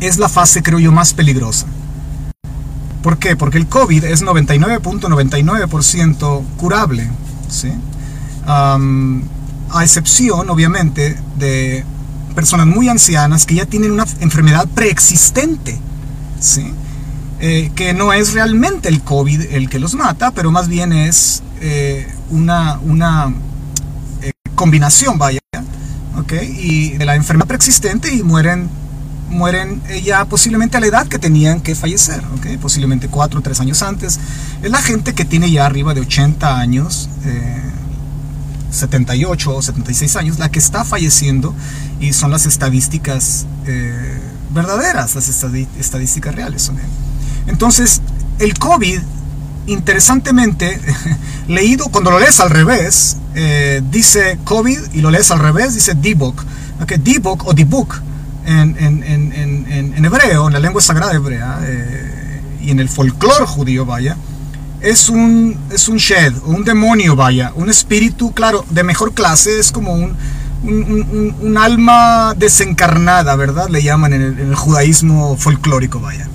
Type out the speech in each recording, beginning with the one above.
es la fase, creo yo, más peligrosa. ¿Por qué? Porque el COVID es 99.99% curable, ¿sí? a excepción, obviamente, de personas muy ancianas que ya tienen una enfermedad preexistente, ¿sí? Eh, que no es realmente el COVID el que los mata, pero más bien es eh, una, una eh, combinación, vaya, ¿ok? Y de la enfermedad preexistente y mueren mueren ya posiblemente a la edad que tenían que fallecer, ¿ok? posiblemente 4 o 3 años antes. Es la gente que tiene ya arriba de 80 años, 78 o 76 años, la que está falleciendo y son las estadísticas verdaderas, las estadísticas reales. Entonces, el COVID, interesantemente, leído, cuando lo lees al revés, eh, dice COVID y lo lees al revés, dice D-Book. Okay, D-Book o D-Book en, en, en, en, hebreo, en la lengua sagrada hebrea eh, y en el folclore judío, vaya, es un, es un shed, un demonio, vaya, un espíritu, claro, de mejor clase, es como un, un, alma desencarnada, ¿verdad? Le llaman en el, judaísmo folclórico, vaya.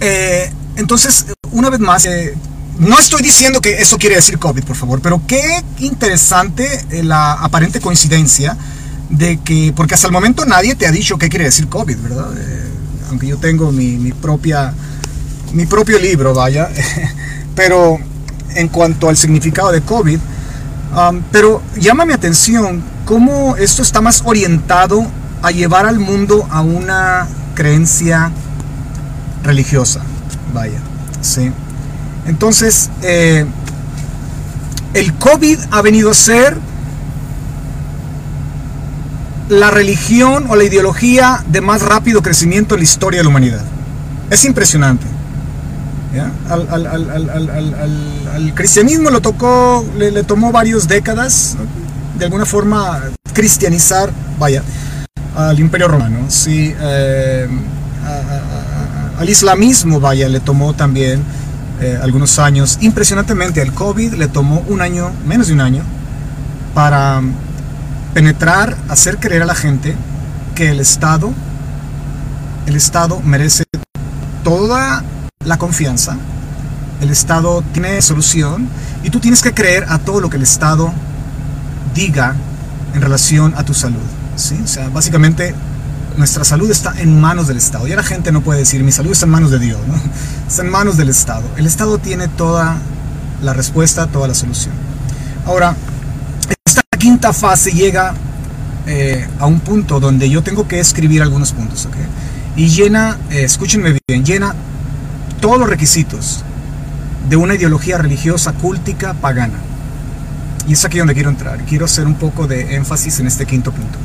Eh, entonces, una vez más, eh, no estoy diciendo que eso quiere decir COVID, por favor, pero qué interesante la aparente coincidencia de que, porque hasta el momento nadie te ha dicho qué quiere decir COVID, ¿verdad? aunque yo tengo mi, propia, mi propio libro, vaya, pero en cuanto al significado de COVID, um, pero llama mi atención cómo esto está más orientado a llevar al mundo a una creencia religiosa, vaya, ¿sí? Entonces, eh, el COVID ha venido a ser la religión o la ideología de más rápido crecimiento en la historia de la humanidad. Es impresionante. Al, cristianismo lo tocó, le, tomó varias décadas, de alguna forma, cristianizar, vaya, al imperio romano. Sí, eh, al islamismo, vaya, le tomó también eh, algunos años. Impresionantemente, al COVID le tomó un año, menos de un año, para penetrar, hacer creer a la gente que el Estado, el Estado merece toda la confianza, el Estado tiene solución y tú tienes que creer a todo lo que el Estado diga en relación a tu salud. ¿sí? O sea, básicamente nuestra salud está en manos del Estado. Ya la gente no puede decir, mi salud está en manos de Dios, está en manos del Estado. El Estado tiene toda la respuesta, toda la solución. Ahora, quinta fase llega eh, a un punto donde yo tengo que escribir algunos puntos, ¿ok? Y llena, eh, escúchenme bien, llena todos los requisitos de una ideología religiosa, cúltica, pagana. Y es aquí donde quiero entrar. Quiero hacer un poco de énfasis en este quinto punto.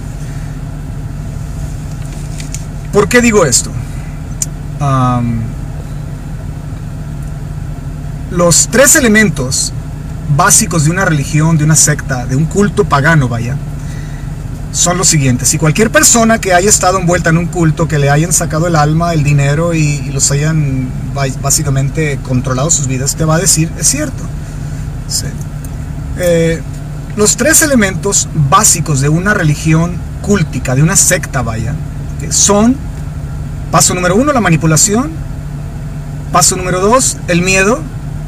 ¿Por qué digo esto? los tres elementos básicos de una religión, de una secta, de un culto pagano, vaya, son los siguientes. Si cualquier persona que haya estado envuelta en un culto, que le hayan sacado el alma, el dinero y, los hayan básicamente controlado sus vidas, te va a decir, es cierto. Eh, los tres elementos básicos de una religión cúltica, de una secta, vaya, son, paso número uno, la manipulación, paso número dos, el miedo,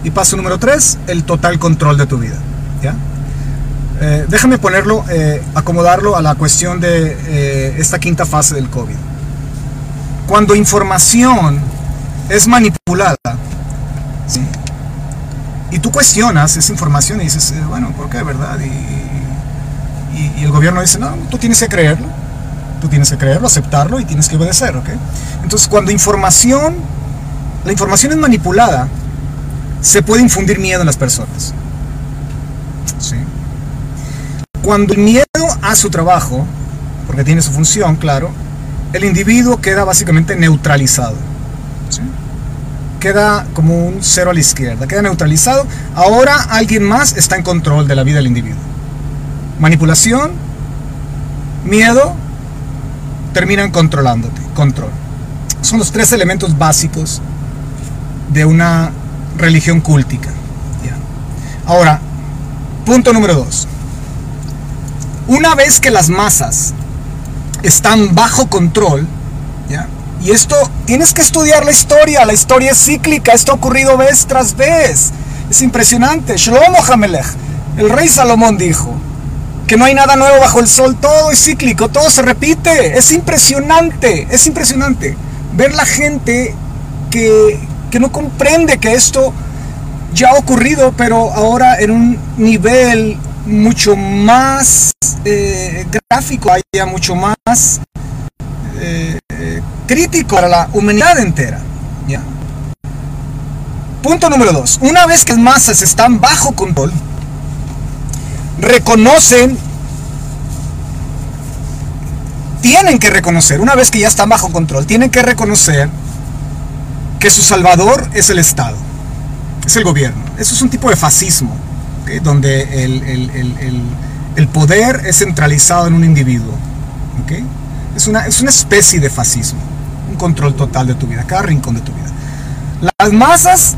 y paso número tres, el total control de tu vida. ¿ya? Eh, déjame ponerlo, eh, acomodarlo a la cuestión de eh, esta quinta fase del COVID. Cuando información es manipulada, y tú cuestionas esa información y dices, bueno, ¿por qué, verdad? Y, y, y el gobierno dice, no, tú tienes que creerlo Tú tienes que creerlo, aceptarlo y tienes que obedecer, ¿ok? Entonces, cuando información, la información es manipulada, se puede infundir miedo en las personas. ¿Sí? Cuando el miedo a su trabajo, porque tiene su función, claro, el individuo queda básicamente neutralizado. Queda como un cero a la izquierda, queda neutralizado. Ahora alguien más está en control de la vida del individuo. Manipulación, miedo terminan controlándote. Control. Son los tres elementos básicos de una religión cúltica. Ahora, punto número dos. Una vez que las masas están bajo control, ¿ya? Y esto, tienes que estudiar la historia, la historia es cíclica, esto ha ocurrido vez tras vez. Es impresionante. Shlomo Hamelech, el rey Salomón dijo que no hay nada nuevo bajo el sol, todo es cíclico, todo se repite. Es impresionante, es impresionante ver la gente que, que no comprende que esto ya ha ocurrido, pero ahora en un nivel mucho más eh, gráfico, haya mucho más eh, crítico para la humanidad entera. ¿ya? Punto número dos. Una vez que las masas están bajo control, reconocen, tienen que reconocer, una vez que ya están bajo control, tienen que reconocer que su salvador es el Estado, es el gobierno. Eso es un tipo de fascismo, donde el, poder es centralizado en un individuo. Es, una, es una especie de fascismo, un control total de tu vida, cada rincón de tu vida. Las masas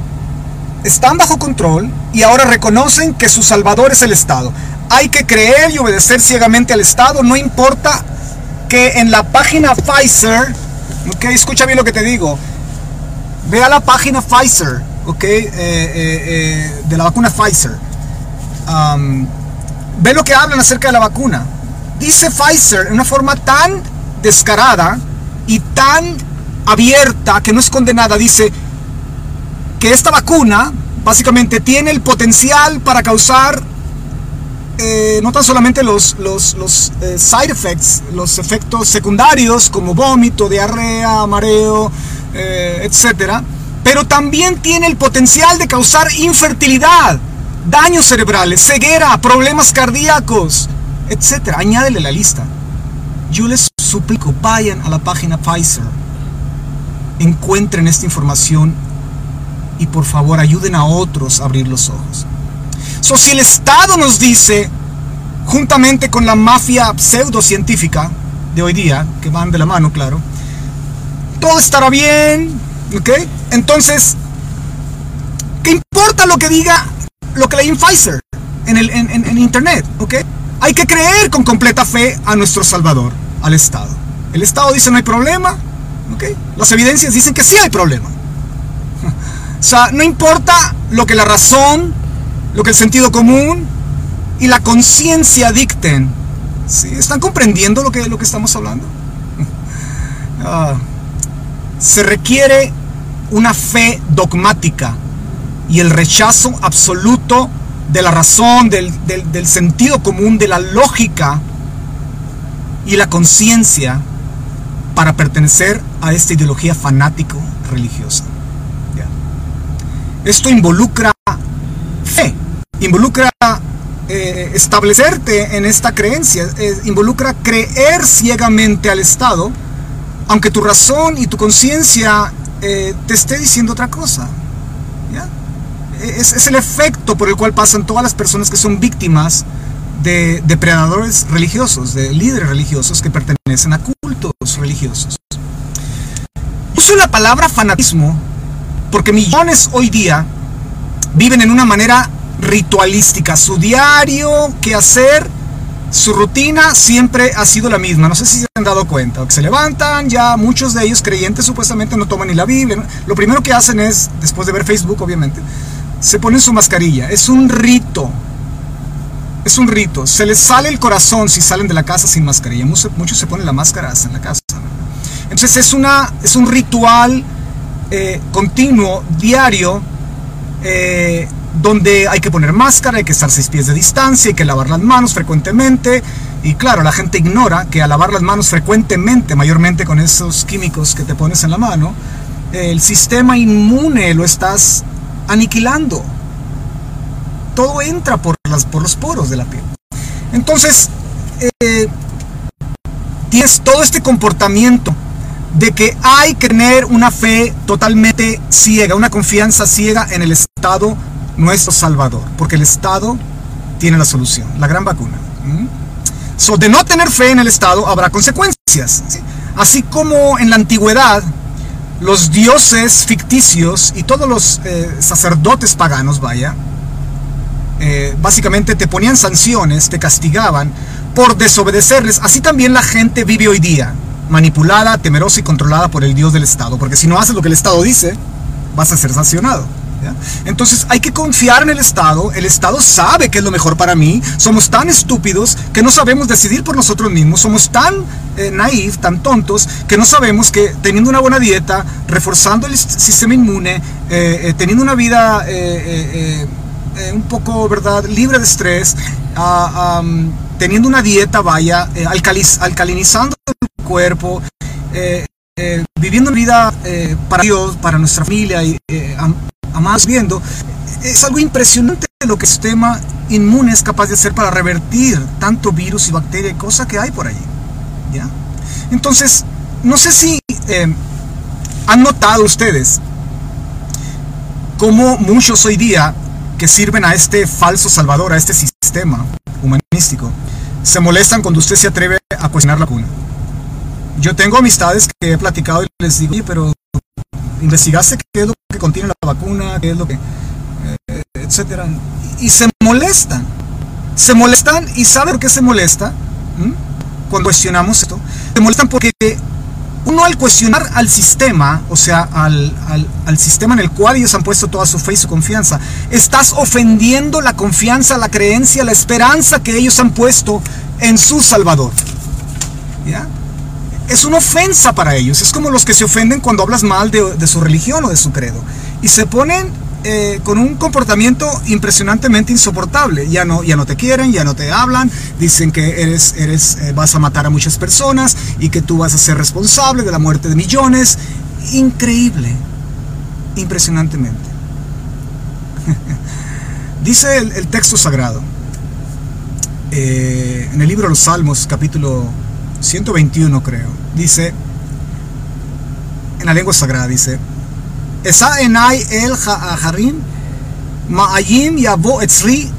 están bajo control y ahora reconocen que su salvador es el Estado. Hay que creer y obedecer ciegamente al Estado, no importa que en la página Pfizer, ok, escucha bien lo que te digo, ve a la página Pfizer, ok, eh, eh, eh, de la vacuna Pfizer. ve lo que hablan acerca de la vacuna. Dice Pfizer en una forma tan descarada y tan abierta que no es condenada, dice, que esta vacuna básicamente tiene el potencial para causar no tan solamente los, side effects, los efectos secundarios como vómito, diarrea, mareo, eh, etcétera, pero también tiene el potencial de causar infertilidad, daños cerebrales, ceguera, problemas cardíacos, etcétera. Añádele la lista. Yo les suplico, vayan a la página Pfizer, encuentren esta información y por favor ayuden a otros a abrir los ojos. So, si el Estado nos dice, juntamente con la mafia pseudocientífica de hoy día, que van de la mano, claro, todo estará bien, ¿ok? Entonces, ¿qué importa lo que diga, lo que leí en Pfizer, en, el, en, en Internet, ¿ok? Hay que creer con completa fe a nuestro Salvador, al Estado. El Estado dice no hay problema, ¿ok? Las evidencias dicen que sí hay problema. O sea, no importa lo que la razón, lo que el sentido común y la conciencia dicten. ¿Sí? ¿Están comprendiendo lo que, lo que estamos hablando? Ah, se requiere una fe dogmática y el rechazo absoluto de la razón, del, del sentido común, de la lógica y la conciencia para pertenecer a esta ideología fanático religiosa. Esto involucra fe, involucra eh, establecerte en esta creencia, eh, involucra creer ciegamente al Estado, aunque tu razón y tu conciencia eh, te esté diciendo otra cosa. Es, es, el efecto por el cual pasan todas las personas que son víctimas de depredadores religiosos, de líderes religiosos que pertenecen a cultos religiosos. Uso la palabra fanatismo porque millones hoy día viven en una manera ritualística. Su diario, qué hacer, su rutina siempre ha sido la misma. No sé si se han dado cuenta. Se levantan, ya muchos de ellos creyentes supuestamente no toman ni la Biblia. Lo primero que hacen es, después de ver Facebook obviamente, se ponen su mascarilla. Es un rito. Es un rito. Se les sale el corazón si salen de la casa sin mascarilla. Muchos, se ponen la máscara en la casa. Entonces es, una, es un ritual eh, continuo, diario, eh, donde hay que poner máscara, hay que estar seis pies de distancia, hay que lavar las manos frecuentemente. Y claro, la gente ignora que al lavar las manos frecuentemente, mayormente con esos químicos que te pones en la mano, el sistema inmune lo estás aniquilando. Todo entra por, las, por los poros de la piel. Entonces, eh, tienes todo este comportamiento de que hay que tener una fe totalmente ciega, una confianza ciega en el Estado, nuestro Salvador, porque el Estado tiene la solución, la gran vacuna. So, de no tener fe en el Estado habrá consecuencias. Así como en la antigüedad los dioses ficticios y todos los eh, sacerdotes paganos, vaya, eh, básicamente te ponían sanciones, te castigaban por desobedecerles. Así también la gente vive hoy día manipulada, temerosa y controlada por el Dios del Estado. Porque si no haces lo que el Estado dice, vas a ser sancionado. Entonces hay que confiar en el Estado, el Estado sabe que es lo mejor para mí, somos tan estúpidos que no sabemos decidir por nosotros mismos, somos tan eh, naif, tan tontos, que no sabemos que teniendo una buena dieta, reforzando el sistema inmune, eh, eh, teniendo una vida un poco, ¿verdad?, libre de estrés, ah, teniendo una dieta, vaya, alcalinizando el cuerpo, viviendo una vida para Dios, para nuestra familia más viendo, es algo impresionante lo que el sistema inmune es capaz de hacer para revertir tanto virus y bacteria y cosas que hay por allí. ¿ya? Entonces, no sé si eh, han notado ustedes cómo muchos hoy día que sirven a este falso salvador, a este sistema humanístico, se molestan cuando usted se atreve a cuestionar la vacuna. Yo tengo amistades que he platicado y les digo, pero investigaste qué es lo que contiene la vacuna, qué es lo que, eh, etcétera, y, se molestan, se molestan y saben por qué se molesta cuando cuestionamos esto, se molestan porque uno al cuestionar al sistema, o sea, al, al, sistema en el cual ellos han puesto toda su fe y su confianza, estás ofendiendo la confianza, la creencia, la esperanza que ellos han puesto en su Salvador. ¿Ya? Es una ofensa para ellos. Es como los que se ofenden cuando hablas mal de, su religión o de su credo. Y se ponen eh, con un comportamiento impresionantemente insoportable. Ya no, ya no te quieren, ya no te hablan, dicen que eres, eres, eh, vas a matar a muchas personas y que tú vas a ser responsable de la muerte de millones. Increíble, impresionantemente. Dice el, texto sagrado eh, en el libro de los Salmos, capítulo 121 creo, dice, en la lengua sagrada dice, Esa enai el harim ma'ayim yabo etzri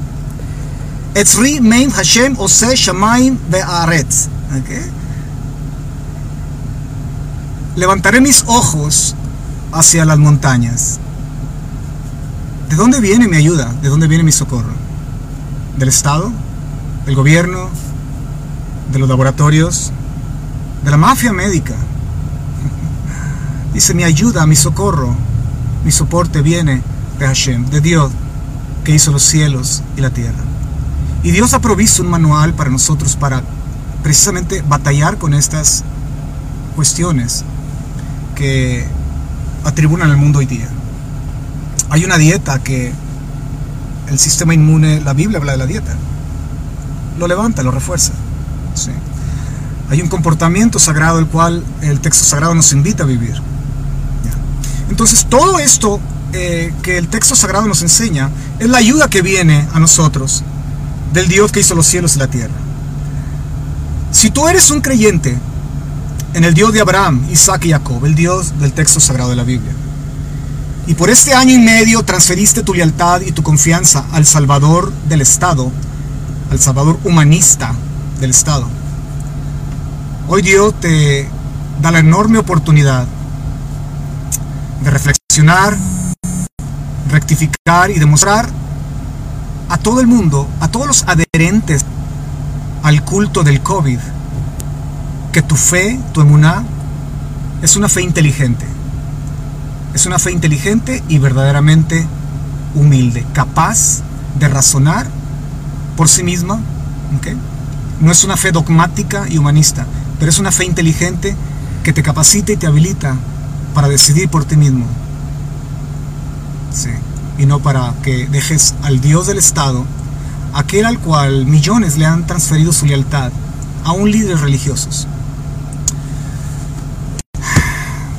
etzri meim Hashem ose shamaim be'aretz. Levantaré mis ojos hacia las montañas. ¿De dónde viene mi ayuda? ¿De dónde viene mi socorro? ¿Del Estado? ¿Del gobierno? De los laboratorios, de la mafia médica. Dice, mi ayuda, mi socorro, mi soporte viene de Hashem, de Dios, que hizo los cielos y la tierra. Y Dios ha provisto un manual para nosotros para precisamente batallar con estas cuestiones que atribulan al mundo hoy día. Hay una dieta que el sistema inmune, la Biblia habla de la dieta, lo levanta, lo refuerza. Hay un comportamiento sagrado el cual el texto sagrado nos invita a vivir. Entonces todo esto eh, que el texto sagrado nos enseña es la ayuda que viene a nosotros del Dios que hizo los cielos y la tierra. Si tú eres un creyente en el Dios de Abraham, Isaac y Jacob, el Dios del texto sagrado de la Biblia, y por este año y medio transferiste tu lealtad y tu confianza al Salvador del Estado, al Salvador humanista del Estado. Hoy Dios te da la enorme oportunidad de reflexionar, rectificar y demostrar a todo el mundo, a todos los adherentes al culto del COVID, que tu fe, tu emuná, es una fe inteligente. Es una fe inteligente y verdaderamente humilde, capaz de razonar por sí misma. ¿okay? No es una fe dogmática y humanista, pero es una fe inteligente que te capacita y te habilita para decidir por ti mismo. Y no para que dejes al Dios del Estado, aquel al cual millones le han transferido su lealtad, a un líderes religiosos.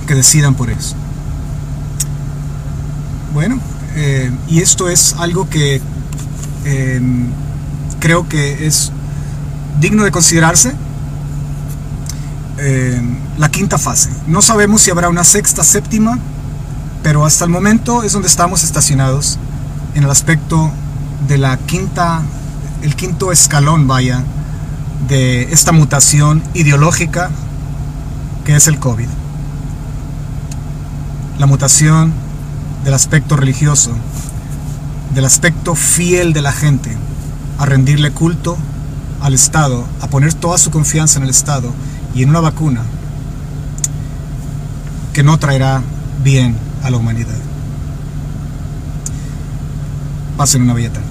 Que decidan por eso. Bueno, eh, y esto es algo que eh, creo que es digno de considerarse eh, la quinta fase. No sabemos si habrá una sexta, séptima, pero hasta el momento es donde estamos estacionados en el aspecto de la quinta, el quinto escalón, vaya, de esta mutación ideológica que es el COVID. La mutación del aspecto religioso, del aspecto fiel de la gente a rendirle culto al Estado, a poner toda su confianza en el Estado y en una vacuna que no traerá bien a la humanidad. Pasen una bella tarde.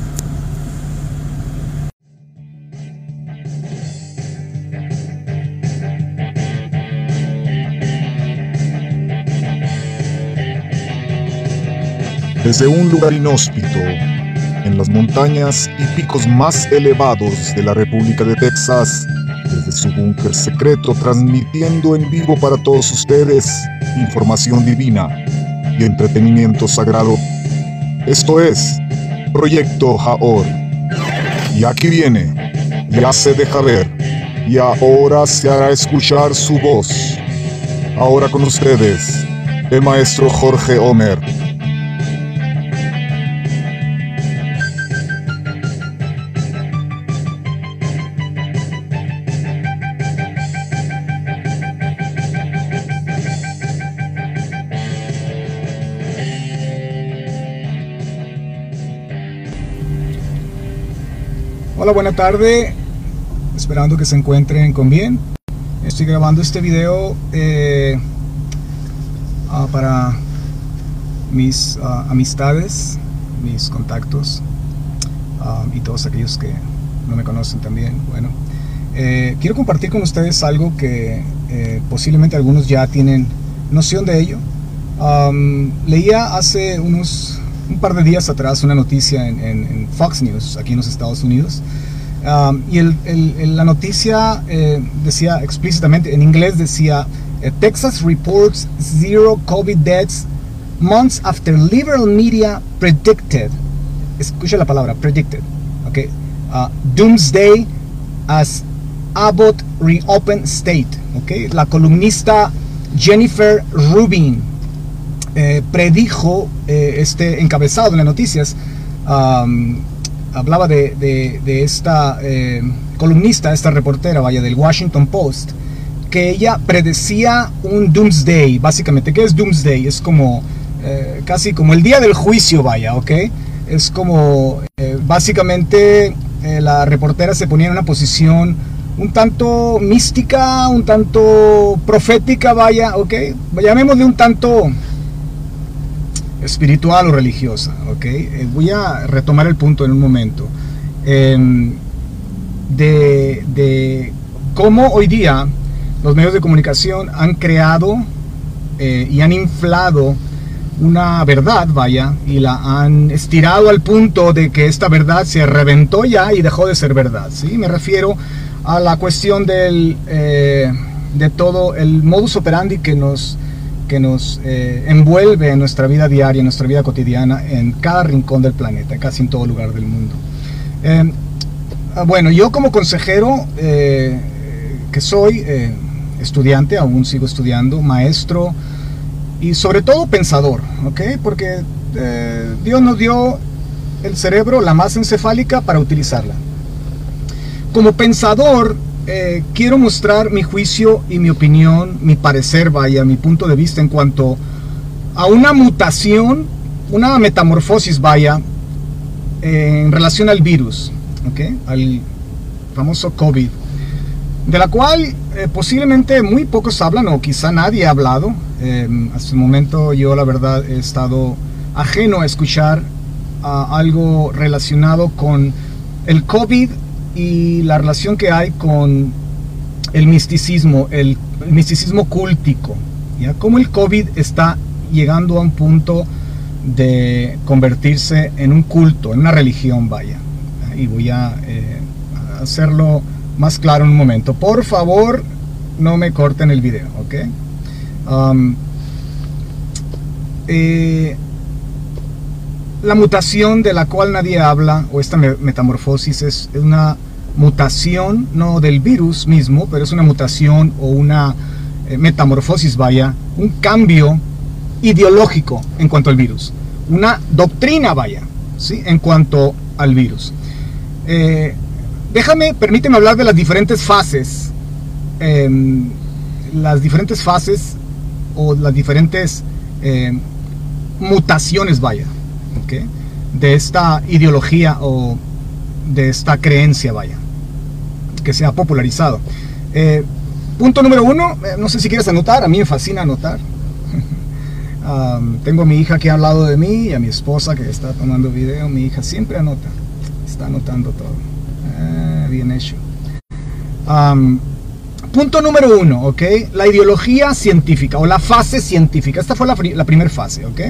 Desde un lugar inhóspito, en las montañas y picos más elevados de la República de Texas, desde su búnker secreto transmitiendo en vivo para todos ustedes información divina y entretenimiento sagrado. Esto es Proyecto Jaor. Y aquí viene, ya se deja ver, y ahora se hará escuchar su voz. Ahora con ustedes, el maestro Jorge Homer. Hola, buena tarde. Esperando que se encuentren con bien. Estoy grabando este video eh, ah, para mis ah, amistades, mis contactos ah, y todos aquellos que no me conocen también. Bueno, eh, quiero compartir con ustedes algo que eh, posiblemente algunos ya tienen noción de ello. leía hace unos un par de días atrás una noticia en, Fox News, aquí en los Estados Unidos, um, y la noticia eh, decía explícitamente, en inglés decía, Texas reports zero COVID deaths months after liberal media predicted, escucha la palabra, predicted, okay, doomsday as Abbott reopened state, okay, la columnista Jennifer Rubin eh, predijo eh, este encabezado en las noticias. hablaba de, esta eh, columnista, esta reportera, vaya, del Washington Post, que ella predecía un doomsday, básicamente. ¿Qué es doomsday? Es como casi como el día del juicio, vaya, ¿ok? Es como básicamente la reportera se ponía en una posición un tanto mística, un tanto profética, vaya, ¿ok? Llamémosle un tanto espiritual o religiosa. ¿ok? Eh, voy a retomar el punto en un momento. Em, de, cómo hoy día los medios de comunicación han creado eh, y han inflado una verdad, vaya, y la han estirado al punto de que esta verdad se reventó ya y dejó de ser verdad. ¿sí? Me refiero a la cuestión del, eh, de todo el modus operandi que nos que nos eh, envuelve en nuestra vida diaria, en nuestra vida cotidiana, en cada rincón del planeta, casi en todo lugar del mundo. Eh, ah, bueno, yo como consejero eh, que soy, estudiante, aún sigo estudiando, maestro y sobre todo pensador, ¿ok? Porque Dios nos dio el cerebro, la masa encefálica, para utilizarla. Como pensador, eh, quiero mostrar mi juicio y mi opinión, mi parecer, vaya, mi punto de vista en cuanto a una mutación, una metamorfosis, vaya, en relación al virus, al famoso COVID, de la cual eh, posiblemente muy pocos hablan o quizá nadie ha hablado. Em, hasta el momento yo la verdad he estado ajeno a escuchar algo relacionado con el COVID y la relación que hay con el misticismo, el, misticismo cúltico, ¿ya? Cómo el COVID está llegando a un punto de convertirse en un culto, en una religión, vaya. Y voy a eh, hacerlo más claro en un momento. Por favor, no me corten el video, ¿ok? Um, eh, la mutación de la cual nadie habla, o esta metamorfosis, es una mutación, no del virus mismo, pero es una mutación o una eh, metamorfosis, vaya, un cambio ideológico en cuanto al virus, una doctrina, vaya, ¿sí? en cuanto al virus. Eh, déjame, permíteme hablar de las diferentes fases, em, las diferentes fases o las diferentes em, mutaciones, vaya, de esta ideología o de esta creencia, vaya, que se ha popularizado. Eh, punto número uno, eh, no sé si quieres anotar, a mí me fascina anotar. tengo a mi hija que ha hablado de mí y a mi esposa que está tomando video. Mi hija siempre anota, está anotando todo. Ah, bien hecho. punto número uno, ¿ok? La ideología científica o la fase científica. Esta fue la, la primera fase, ¿ok?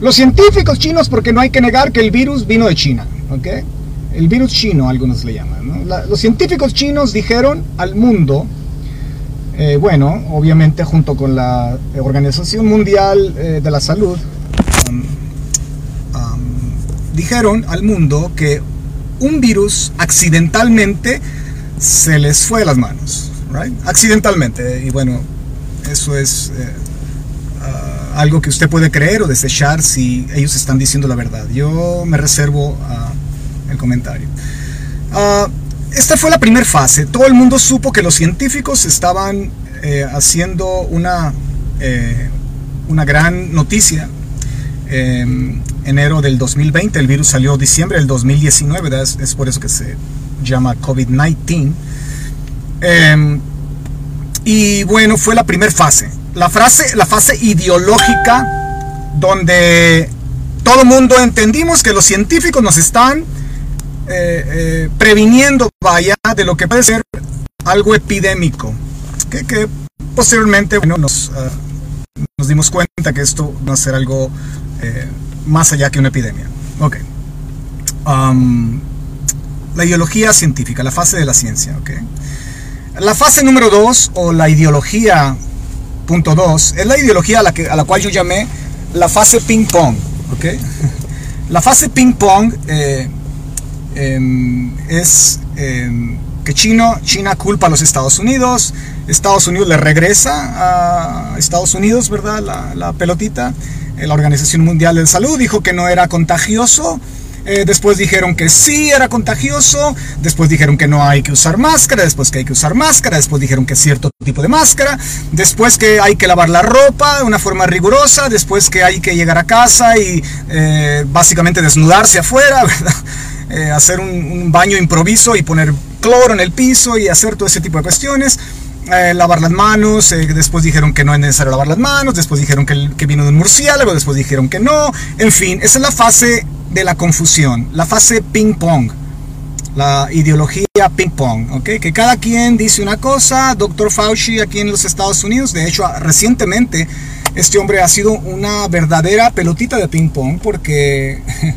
Los científicos chinos, porque no hay que negar que el virus vino de China, ¿ok? El virus chino, algunos le llaman. los científicos chinos dijeron al mundo eh, bueno, obviamente junto con la Organización Mundial eh, de la Salud, um, um, dijeron al mundo que un virus accidentalmente se les fue de las manos, right? Accidentalmente. Y bueno, eso es eh, uh, algo que usted puede creer o desechar si ellos están diciendo la verdad. Yo me reservo uh, el comentario. Uh, esta fue la primera fase. Todo el mundo supo que los científicos estaban eh, haciendo una, eh, una gran noticia. En enero del 2020, el virus salió diciembre del 2019, es, es, por eso que se llama COVID-19. Em, y bueno, fue la primera fase. La, frase, la fase ideológica donde todo el mundo entendimos que los científicos nos están eh, eh, previniendo, vaya, de lo que puede ser algo epidémico, que, posteriormente bueno, nos, ah, nos dimos cuenta que esto va a ser algo eh, más allá que una epidemia. Ok. La ideología científica, la fase de la ciencia. ok La fase número dos, o la ideología punto dos, es la ideología a la, que, a la cual yo llamé la fase ping-pong. ok La fase ping-pong Em, es em, que China culpa a los Estados Unidos, Estados Unidos le regresa a Estados Unidos, ¿verdad? La, pelotita. Eh, la Organización Mundial de Salud dijo que no era contagioso. Eh, después dijeron que sí era contagioso, después dijeron que no hay que usar máscara, después que hay que usar máscara, después dijeron que cierto tipo de máscara, después que hay que lavar la ropa de una forma rigurosa, después que hay que llegar a casa y eh, básicamente desnudarse afuera, ¿verdad? Eh, hacer un, baño improviso y poner cloro en el piso y hacer todo ese tipo de cuestiones. Eh, lavar las manos, eh, después dijeron que no es necesario lavar las manos, después dijeron que, que vino de un murciélago, después dijeron que no, en fin, esa es la fase de la confusión, la fase ping-pong, la ideología ping-pong, ¿ok? Que cada quien dice una cosa, Dr. Fauci aquí en los Estados Unidos, de hecho recientemente este hombre ha sido una verdadera pelotita de ping-pong porque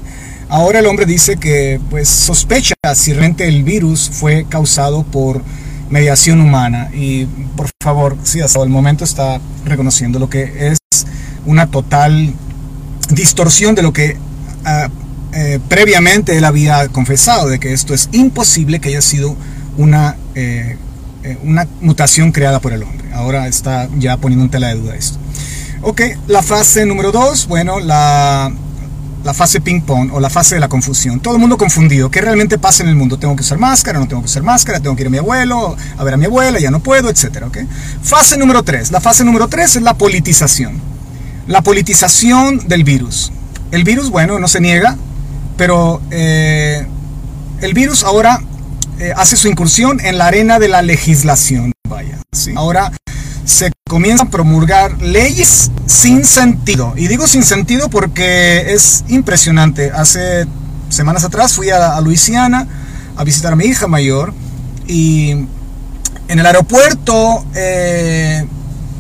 Ahora el hombre dice que pues sospecha si realmente el virus fue causado por mediación humana y por favor, sí, hasta el momento está reconociendo lo que es una total distorsión de lo que ah, eh, previamente él había confesado, de que esto es imposible que haya sido una, eh, eh, una mutación creada por el hombre. Ahora está ya poniendo en tela de duda esto. Ok, la fase número dos, bueno, la la fase ping-pong o la fase de la confusión. Todo el mundo confundido. ¿Qué realmente pasa en el mundo? ¿Tengo que usar máscara? ¿No tengo que usar máscara? ¿Tengo que ir a mi abuelo? A ver a mi abuela, ya no puedo, etcétera. ¿okay? Fase número 3. La fase número 3 es la politización. La politización del virus. El virus, bueno, no se niega, pero eh, el virus ahora eh, hace su incursión en la arena de la legislación. Vaya. ¿sí? Ahora se comienzan a promulgar leyes sin sentido. Y digo sin sentido porque es impresionante. Hace semanas atrás fui a, Luisiana a visitar a mi hija mayor y en el aeropuerto eh,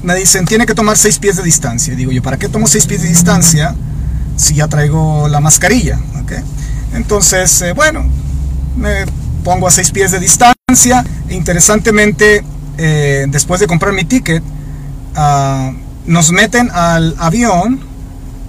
me dicen tiene que tomar seis pies de distancia. Digo yo, ¿para qué tomo seis pies de distancia si ya traigo la mascarilla? Entonces, eh, bueno, me pongo a seis pies de distancia. interesantemente, eh, después de comprar mi ticket, ah, nos meten al avión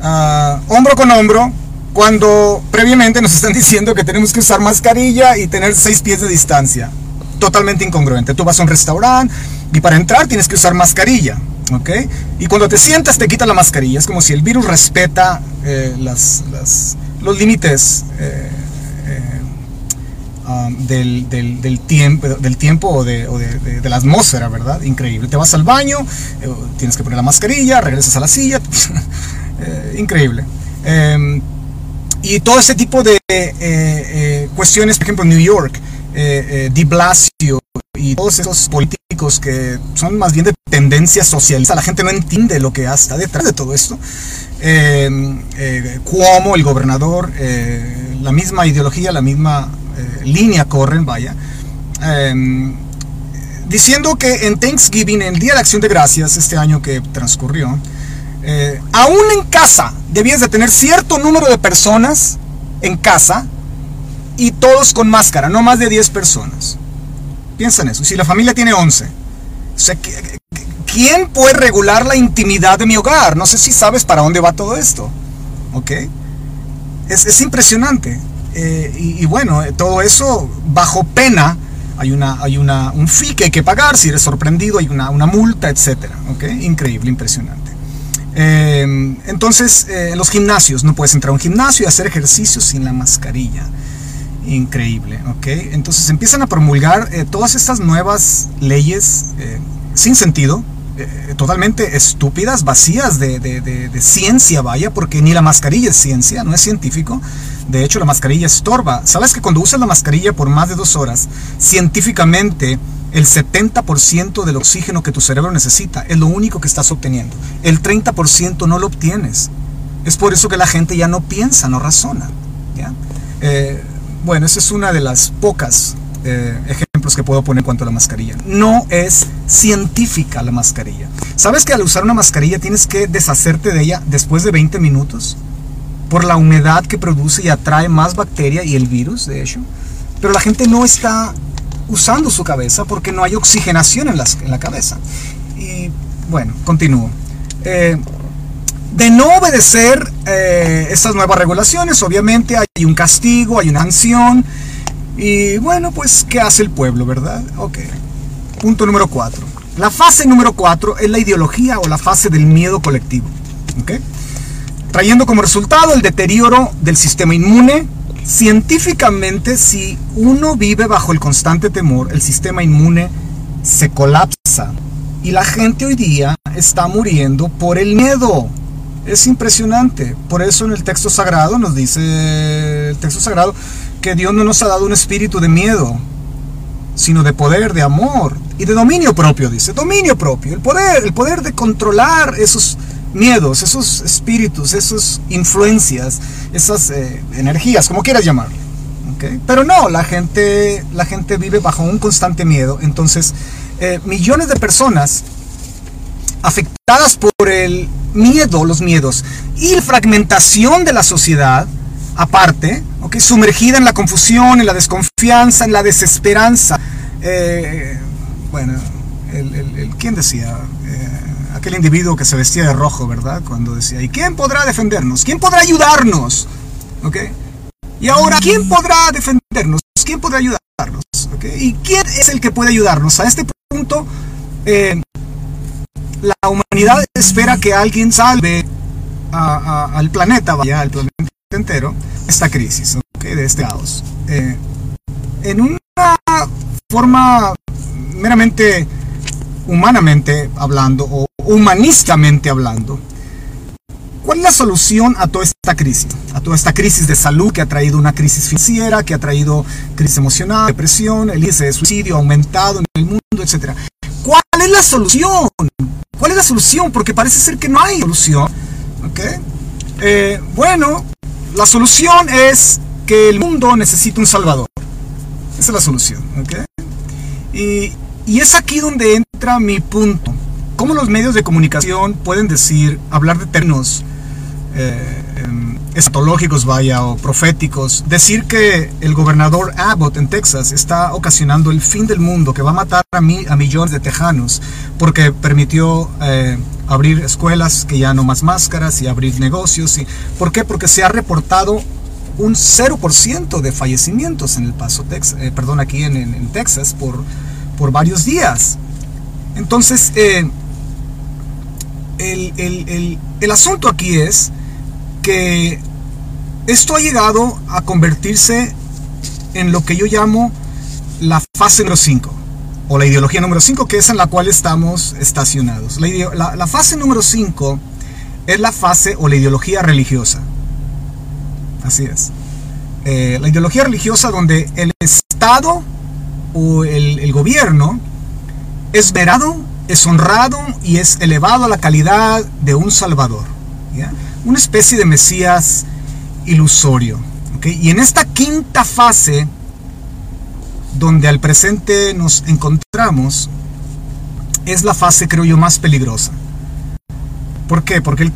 ah, hombro con hombro cuando previamente nos están diciendo que tenemos que usar mascarilla y tener seis pies de distancia. Totalmente incongruente. Tú vas a un restaurante y para entrar tienes que usar mascarilla. ¿ok? Y cuando te sientas te quita la mascarilla. Es como si el virus respeta eh, los límites. Eh, Um, del, del, tiempo, del tiempo o, de, de, la atmósfera, ¿verdad? Increíble. Te vas al baño, eh, tienes que poner la mascarilla, regresas a la silla, eh, increíble. Em, y todo ese tipo de eh, cuestiones, por ejemplo, en New York, eh, Di Blasio y todos esos políticos que son más bien de tendencia socialista, la gente no entiende lo que está detrás de todo esto. Cuomo, el gobernador, la misma ideología, la misma línea corren, vaya diciendo que en Thanksgiving, en el Día de Acción de Gracias, este año que transcurrió, eh, aún en casa debías de tener cierto número de personas en casa y todos con máscara, no más de 10 personas. Piensa en eso. Si la familia tiene 11, ¿quién puede regular la intimidad de mi hogar? No sé si sabes para dónde va todo esto. ¿Ok? Es, impresionante. Eh, y, y, bueno, todo eso bajo pena hay, una, hay una, un fee que hay que pagar, si eres sorprendido hay una, una multa, etc. ¿okay? Increíble, impresionante. Eh, entonces, eh, en los gimnasios, no puedes entrar a un gimnasio y hacer ejercicios sin la mascarilla. Increíble, ¿ok? Entonces empiezan a promulgar eh, todas estas nuevas leyes sin sentido, totalmente estúpidas, vacías de, de, de, ciencia, vaya, porque ni la mascarilla es ciencia, no es científico. De hecho, la mascarilla estorba. ¿Sabes que cuando usas la mascarilla por más de dos horas, científicamente el 70% del oxígeno que tu cerebro necesita es lo único que estás obteniendo? El 30% no lo obtienes. Es por eso que la gente ya no piensa, no razona. Eh, bueno, esa es una de las pocas eh, ejemplos que puedo poner cuanto a la mascarilla. No es científica la mascarilla. ¿Sabes que al usar una mascarilla tienes que deshacerte de ella después de 20 minutos? por la humedad que produce y atrae más bacteria y el virus, de hecho. Pero la gente no está usando su cabeza porque no hay oxigenación en, en la cabeza. Y bueno, continúo. Eh, de no obedecer eh, estas nuevas regulaciones, obviamente hay un castigo, hay una sanción. Y bueno, pues, ¿qué hace el pueblo, verdad? Ok. Punto número cuatro. La fase número cuatro es la ideología o la fase del miedo colectivo. ¿Ok? trayendo como resultado el deterioro del sistema inmune. Científicamente, si uno vive bajo el constante temor, el sistema inmune se colapsa. Y la gente hoy día está muriendo por el miedo. Es impresionante. Por eso en el texto sagrado nos dice el texto sagrado que Dios no nos ha dado un espíritu de miedo, sino de poder, de amor y de dominio propio, dice. Dominio propio, el poder, el poder de controlar esos miedos, esos espíritus, esas influencias, esas eh, energías, como quieras llamarlo. Pero no, la gente, la gente vive bajo un constante miedo. Entonces, eh, millones de personas afectadas por el miedo, los miedos, y la fragmentación de la sociedad, aparte, ¿okay? sumergida en la confusión, en la desconfianza, en la desesperanza. Eh, bueno, el, ¿quién decía? aquel individuo que se vestía de rojo, ¿verdad? Cuando decía, ¿y quién podrá defendernos? ¿Quién podrá ayudarnos? ¿Ok? Y ahora, ¿quién podrá defendernos? ¿Quién podrá ayudarnos? ¿Ok? ¿Y quién es el que puede ayudarnos? A este punto, eh, la humanidad espera que alguien salve al planeta, vaya, al planeta entero, esta crisis, ¿ok? de este caos. Eh, en una forma meramente humanamente hablando o humanistamente hablando, ¿cuál es la solución a toda esta crisis? A toda esta crisis de salud que ha traído una crisis financiera, que ha traído crisis emocional, depresión, el índice de suicidio aumentado en el mundo, etcétera. ¿Cuál es la solución? ¿Cuál es la solución? Porque parece ser que no hay solución. Eh, bueno, la solución es que el mundo necesita un salvador. Esa es la solución. Y, y es aquí donde entra mi punto. ¿Cómo los medios de comunicación pueden decir, hablar de términos escatológicos, vaya, o proféticos, decir que el gobernador Abbott en Texas está ocasionando el fin del mundo, que va a matar a, a millones de tejanos, porque permitió eh, abrir escuelas que ya no más máscaras y abrir negocios? Y, ¿Por qué? Porque se ha reportado un 0% de fallecimientos en el Paso, Texas, eh, perdón, aquí en, en Texas por por varios días. Entonces, eh, el, asunto aquí es que esto ha llegado a convertirse en lo que yo llamo la fase número 5 o la ideología número 5 que es en la cual estamos estacionados. La, fase número 5 es la fase o la ideología religiosa. Así es. Eh, la ideología religiosa donde el Estado o el, gobierno es verado, es honrado y es elevado a la calidad de un salvador. Una especie de Mesías ilusorio. Y en esta quinta fase, donde al presente nos encontramos, es la fase, creo yo, más peligrosa. ¿Por qué? Porque el